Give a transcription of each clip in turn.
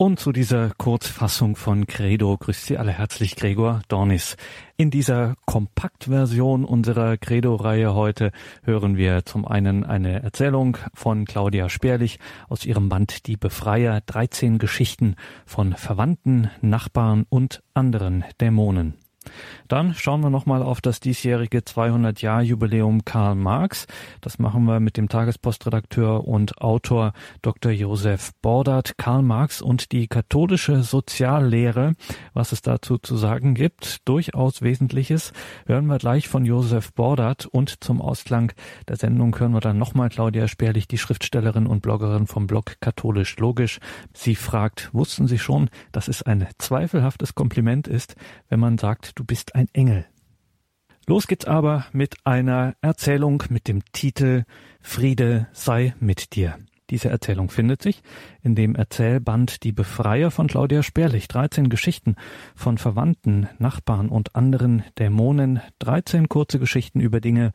Und zu dieser Kurzfassung von Credo grüßt Sie alle herzlich Gregor Dornis. In dieser Kompaktversion unserer Credo-Reihe heute hören wir zum einen eine Erzählung von Claudia Sperlich aus ihrem Band Die Befreier, 13 Geschichten von Verwandten, Nachbarn und anderen Dämonen. Dann schauen wir nochmal auf das diesjährige 200-Jahr-Jubiläum Karl Marx. Das machen wir mit dem Tagespostredakteur und Autor Dr. Josef Bordert. Karl Marx und die katholische Soziallehre, was es dazu zu sagen gibt, durchaus Wesentliches, hören wir gleich von Josef Bordert und zum Ausklang der Sendung hören wir dann nochmal Claudia Sperlich, die Schriftstellerin und Bloggerin vom Blog Katholisch Logisch. Sie fragt, wussten Sie schon, dass es ein zweifelhaftes Kompliment ist, wenn man sagt, du bist ein Engel. Los geht's aber mit einer Erzählung mit dem Titel Friede sei mit dir. Diese Erzählung findet sich in dem Erzählband Die Befreier von Claudia Sperlich. 13 Geschichten von Verwandten, Nachbarn und anderen Dämonen. 13 kurze Geschichten über Dinge,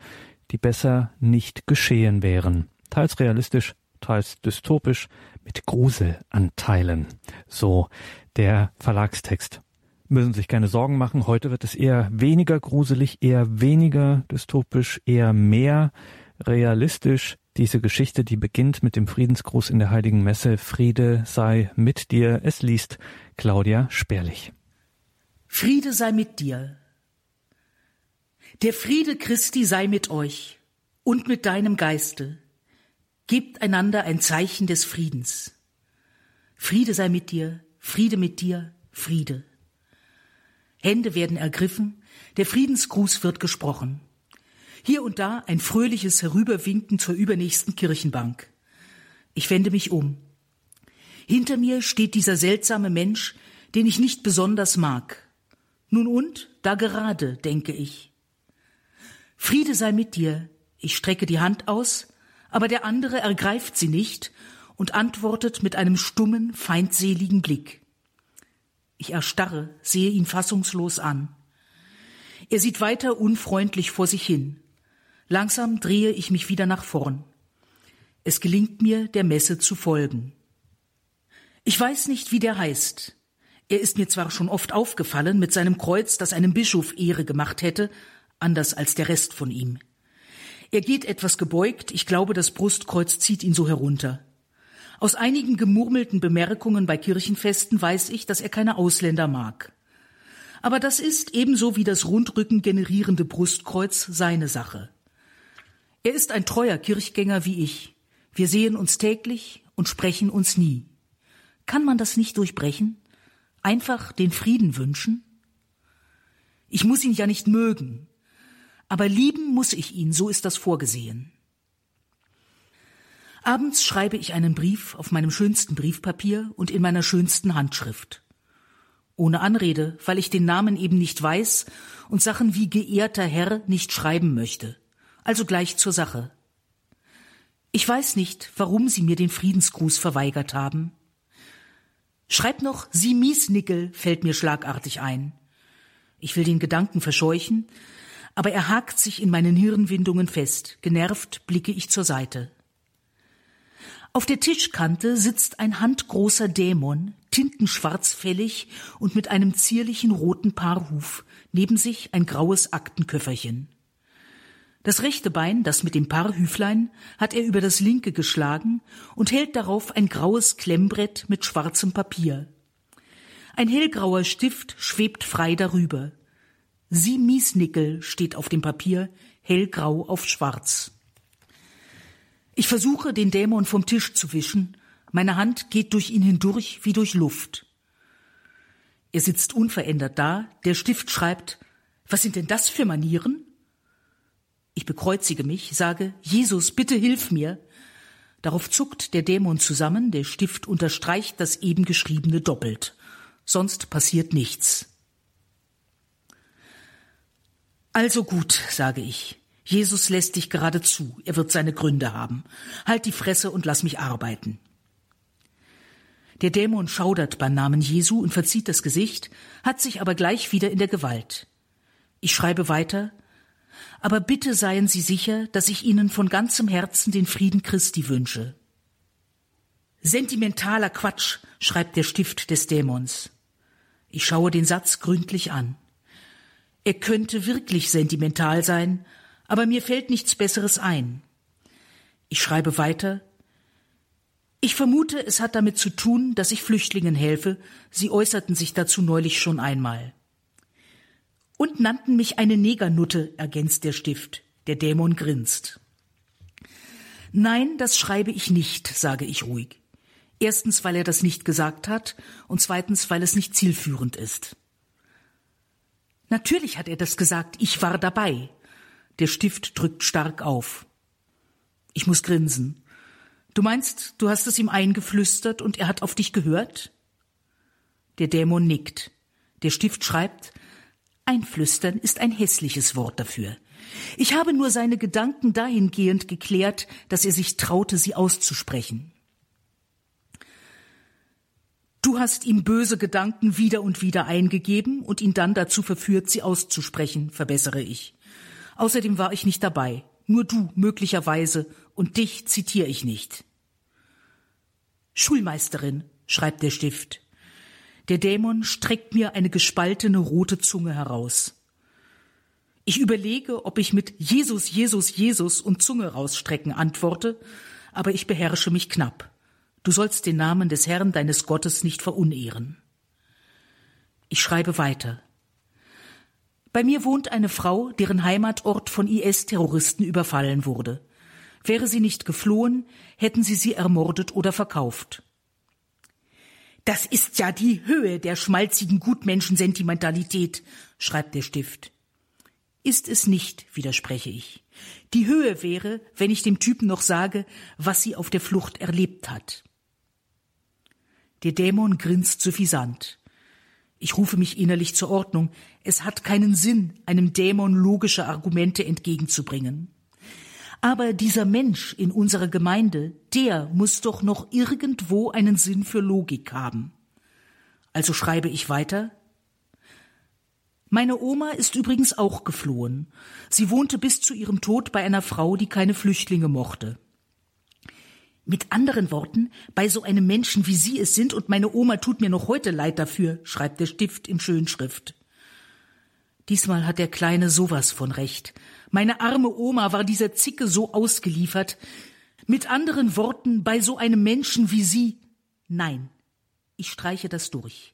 die besser nicht geschehen wären. Teils realistisch, teils dystopisch, mit Gruselanteilen. So der Verlagstext müssen sich keine Sorgen machen. Heute wird es eher weniger gruselig, eher weniger dystopisch, eher mehr realistisch. Diese Geschichte, die beginnt mit dem Friedensgruß in der Heiligen Messe. Friede sei mit dir. Es liest Claudia Sperlich. Friede sei mit dir. Der Friede Christi sei mit euch und mit deinem Geiste. Gebt einander ein Zeichen des Friedens. Friede sei mit dir, Friede mit dir, Friede. Hände werden ergriffen, der Friedensgruß wird gesprochen. Hier und da ein fröhliches Herüberwinken zur übernächsten Kirchenbank. Ich wende mich um. Hinter mir steht dieser seltsame Mensch, den ich nicht besonders mag. Nun und, da gerade, denke ich. Friede sei mit dir. Ich strecke die Hand aus, aber der andere ergreift sie nicht und antwortet mit einem stummen, feindseligen Blick. Ich erstarre, sehe ihn fassungslos an. Er sieht weiter unfreundlich vor sich hin. Langsam drehe ich mich wieder nach vorn. Es gelingt mir, der Messe zu folgen. Ich weiß nicht, wie der heißt. Er ist mir zwar schon oft aufgefallen mit seinem Kreuz, das einem Bischof Ehre gemacht hätte, anders als der Rest von ihm. Er geht etwas gebeugt, ich glaube, das Brustkreuz zieht ihn so herunter. Aus einigen gemurmelten Bemerkungen bei Kirchenfesten weiß ich, dass er keine Ausländer mag. Aber das ist ebenso wie das Rundrücken generierende Brustkreuz seine Sache. Er ist ein treuer Kirchgänger wie ich. Wir sehen uns täglich und sprechen uns nie. Kann man das nicht durchbrechen? Einfach den Frieden wünschen? Ich muss ihn ja nicht mögen, aber lieben muss ich ihn, so ist das vorgesehen. Abends schreibe ich einen Brief auf meinem schönsten Briefpapier und in meiner schönsten Handschrift. Ohne Anrede, weil ich den Namen eben nicht weiß und Sachen wie geehrter Herr nicht schreiben möchte. Also gleich zur Sache. Ich weiß nicht, warum Sie mir den Friedensgruß verweigert haben. Schreib noch Sie Miesnickel fällt mir schlagartig ein. Ich will den Gedanken verscheuchen, aber er hakt sich in meinen Hirnwindungen fest. Genervt blicke ich zur Seite. Auf der Tischkante sitzt ein handgroßer Dämon, tintenschwarzfällig und mit einem zierlichen roten Paarhuf, neben sich ein graues Aktenköfferchen. Das rechte Bein, das mit dem Paarhüflein, hat er über das linke geschlagen und hält darauf ein graues Klemmbrett mit schwarzem Papier. Ein hellgrauer Stift schwebt frei darüber. Sie Miesnickel steht auf dem Papier, hellgrau auf schwarz. Ich versuche, den Dämon vom Tisch zu wischen. Meine Hand geht durch ihn hindurch wie durch Luft. Er sitzt unverändert da, der Stift schreibt, was sind denn das für Manieren? Ich bekreuzige mich, sage, Jesus, bitte hilf mir. Darauf zuckt der Dämon zusammen, der Stift unterstreicht das eben geschriebene doppelt. Sonst passiert nichts. Also gut, sage ich. Jesus lässt dich gerade zu, er wird seine Gründe haben. Halt die Fresse und lass mich arbeiten. Der Dämon schaudert beim Namen Jesu und verzieht das Gesicht, hat sich aber gleich wieder in der Gewalt. Ich schreibe weiter, aber bitte seien Sie sicher, dass ich Ihnen von ganzem Herzen den Frieden Christi wünsche. Sentimentaler Quatsch, schreibt der Stift des Dämons. Ich schaue den Satz gründlich an. Er könnte wirklich sentimental sein, aber mir fällt nichts Besseres ein. Ich schreibe weiter. Ich vermute, es hat damit zu tun, dass ich Flüchtlingen helfe. Sie äußerten sich dazu neulich schon einmal. Und nannten mich eine Negernutte, ergänzt der Stift. Der Dämon grinst. Nein, das schreibe ich nicht, sage ich ruhig. Erstens, weil er das nicht gesagt hat und zweitens, weil es nicht zielführend ist. Natürlich hat er das gesagt, ich war dabei. Der Stift drückt stark auf. Ich muss grinsen. Du meinst, du hast es ihm eingeflüstert und er hat auf dich gehört? Der Dämon nickt. Der Stift schreibt, Einflüstern ist ein hässliches Wort dafür. Ich habe nur seine Gedanken dahingehend geklärt, dass er sich traute, sie auszusprechen. Du hast ihm böse Gedanken wieder und wieder eingegeben und ihn dann dazu verführt, sie auszusprechen, verbessere ich. Außerdem war ich nicht dabei. Nur du, möglicherweise, und dich zitiere ich nicht. Schulmeisterin, schreibt der Stift. Der Dämon streckt mir eine gespaltene rote Zunge heraus. Ich überlege, ob ich mit Jesus, Jesus, Jesus und Zunge rausstrecken antworte, aber ich beherrsche mich knapp. Du sollst den Namen des Herrn deines Gottes nicht verunehren. Ich schreibe weiter. Bei mir wohnt eine Frau, deren Heimatort von IS-Terroristen überfallen wurde. Wäre sie nicht geflohen, hätten sie sie ermordet oder verkauft. Das ist ja die Höhe der schmalzigen Gutmenschensentimentalität, schreibt der Stift. Ist es nicht, widerspreche ich. Die Höhe wäre, wenn ich dem Typen noch sage, was sie auf der Flucht erlebt hat. Der Dämon grinst suffisant. Ich rufe mich innerlich zur Ordnung. Es hat keinen Sinn, einem Dämon logische Argumente entgegenzubringen. Aber dieser Mensch in unserer Gemeinde, der muss doch noch irgendwo einen Sinn für Logik haben. Also schreibe ich weiter. Meine Oma ist übrigens auch geflohen. Sie wohnte bis zu ihrem Tod bei einer Frau, die keine Flüchtlinge mochte. Mit anderen Worten, bei so einem Menschen wie Sie es sind, und meine Oma tut mir noch heute leid dafür, schreibt der Stift in Schönschrift. Diesmal hat der Kleine sowas von recht. Meine arme Oma war dieser Zicke so ausgeliefert. Mit anderen Worten, bei so einem Menschen wie Sie. Nein, ich streiche das durch.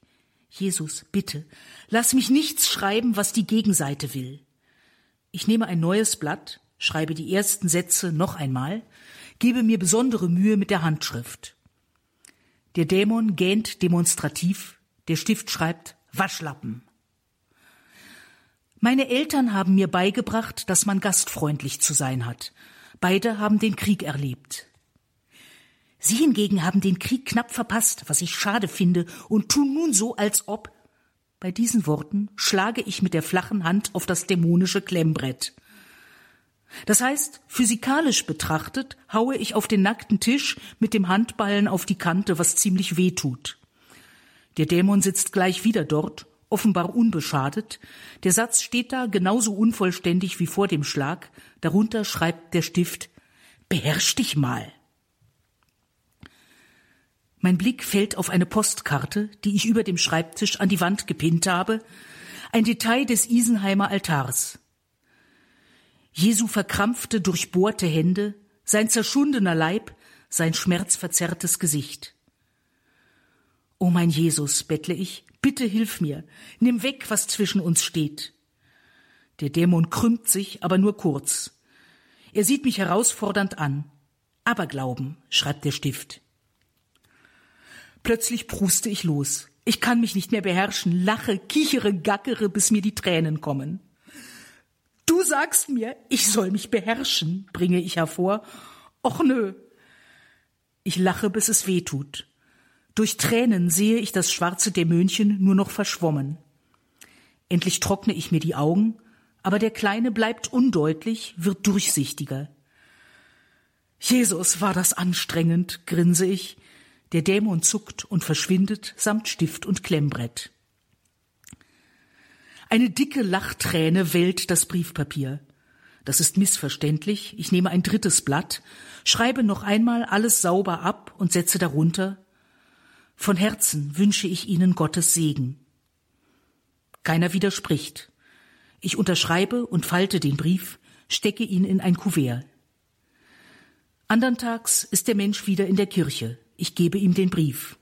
Jesus, bitte, lass mich nichts schreiben, was die Gegenseite will. Ich nehme ein neues Blatt, schreibe die ersten Sätze noch einmal, gebe mir besondere Mühe mit der Handschrift. Der Dämon gähnt demonstrativ, der Stift schreibt Waschlappen. Meine Eltern haben mir beigebracht, dass man gastfreundlich zu sein hat. Beide haben den Krieg erlebt. Sie hingegen haben den Krieg knapp verpasst, was ich schade finde, und tun nun so, als ob. Bei diesen Worten schlage ich mit der flachen Hand auf das dämonische Klemmbrett. Das heißt, physikalisch betrachtet haue ich auf den nackten Tisch mit dem Handballen auf die Kante, was ziemlich weh tut. Der Dämon sitzt gleich wieder dort, offenbar unbeschadet. Der Satz steht da genauso unvollständig wie vor dem Schlag. Darunter schreibt der Stift Beherrsch dich mal. Mein Blick fällt auf eine Postkarte, die ich über dem Schreibtisch an die Wand gepinnt habe, ein Detail des Isenheimer Altars. Jesu verkrampfte, durchbohrte Hände, sein zerschundener Leib, sein schmerzverzerrtes Gesicht. O mein Jesus, bettle ich, bitte hilf mir, nimm weg, was zwischen uns steht. Der Dämon krümmt sich, aber nur kurz. Er sieht mich herausfordernd an. Aberglauben, schreibt der Stift. Plötzlich pruste ich los. Ich kann mich nicht mehr beherrschen, lache, kichere, gackere, bis mir die Tränen kommen. Du sagst mir, ich soll mich beherrschen, bringe ich hervor. Och nö. Ich lache, bis es weh tut. Durch Tränen sehe ich das schwarze Dämönchen nur noch verschwommen. Endlich trockne ich mir die Augen, aber der Kleine bleibt undeutlich, wird durchsichtiger. Jesus, war das anstrengend, grinse ich. Der Dämon zuckt und verschwindet samt Stift und Klemmbrett. Eine dicke Lachträne wellt das Briefpapier. Das ist missverständlich. Ich nehme ein drittes Blatt, schreibe noch einmal alles sauber ab und setze darunter Von Herzen wünsche ich Ihnen Gottes Segen. Keiner widerspricht. Ich unterschreibe und falte den Brief, stecke ihn in ein Kuvert. Andern Tags ist der Mensch wieder in der Kirche. Ich gebe ihm den Brief.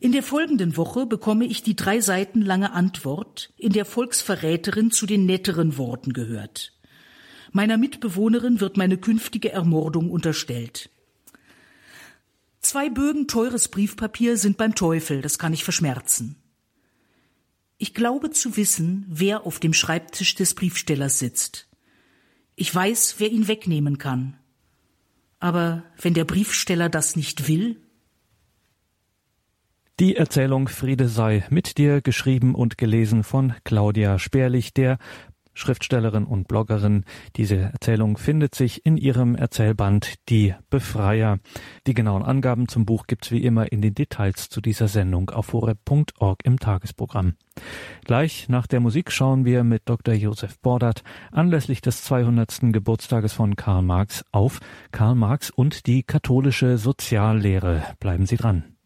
In der folgenden Woche bekomme ich die drei Seiten lange Antwort, in der Volksverräterin zu den netteren Worten gehört. Meiner Mitbewohnerin wird meine künftige Ermordung unterstellt. Zwei Bögen teures Briefpapier sind beim Teufel, das kann ich verschmerzen. Ich glaube zu wissen, wer auf dem Schreibtisch des Briefstellers sitzt. Ich weiß, wer ihn wegnehmen kann. Aber wenn der Briefsteller das nicht will, die Erzählung Friede sei mit dir, geschrieben und gelesen von Claudia Sperlich, der Schriftstellerin und Bloggerin. Diese Erzählung findet sich in ihrem Erzählband Die Befreier. Die genauen Angaben zum Buch gibt's wie immer in den Details zu dieser Sendung auf horeb.org im Tagesprogramm. Gleich nach der Musik schauen wir mit Dr. Josef Bordert anlässlich des 200. Geburtstages von Karl Marx auf Karl Marx und die katholische Soziallehre. Bleiben Sie dran.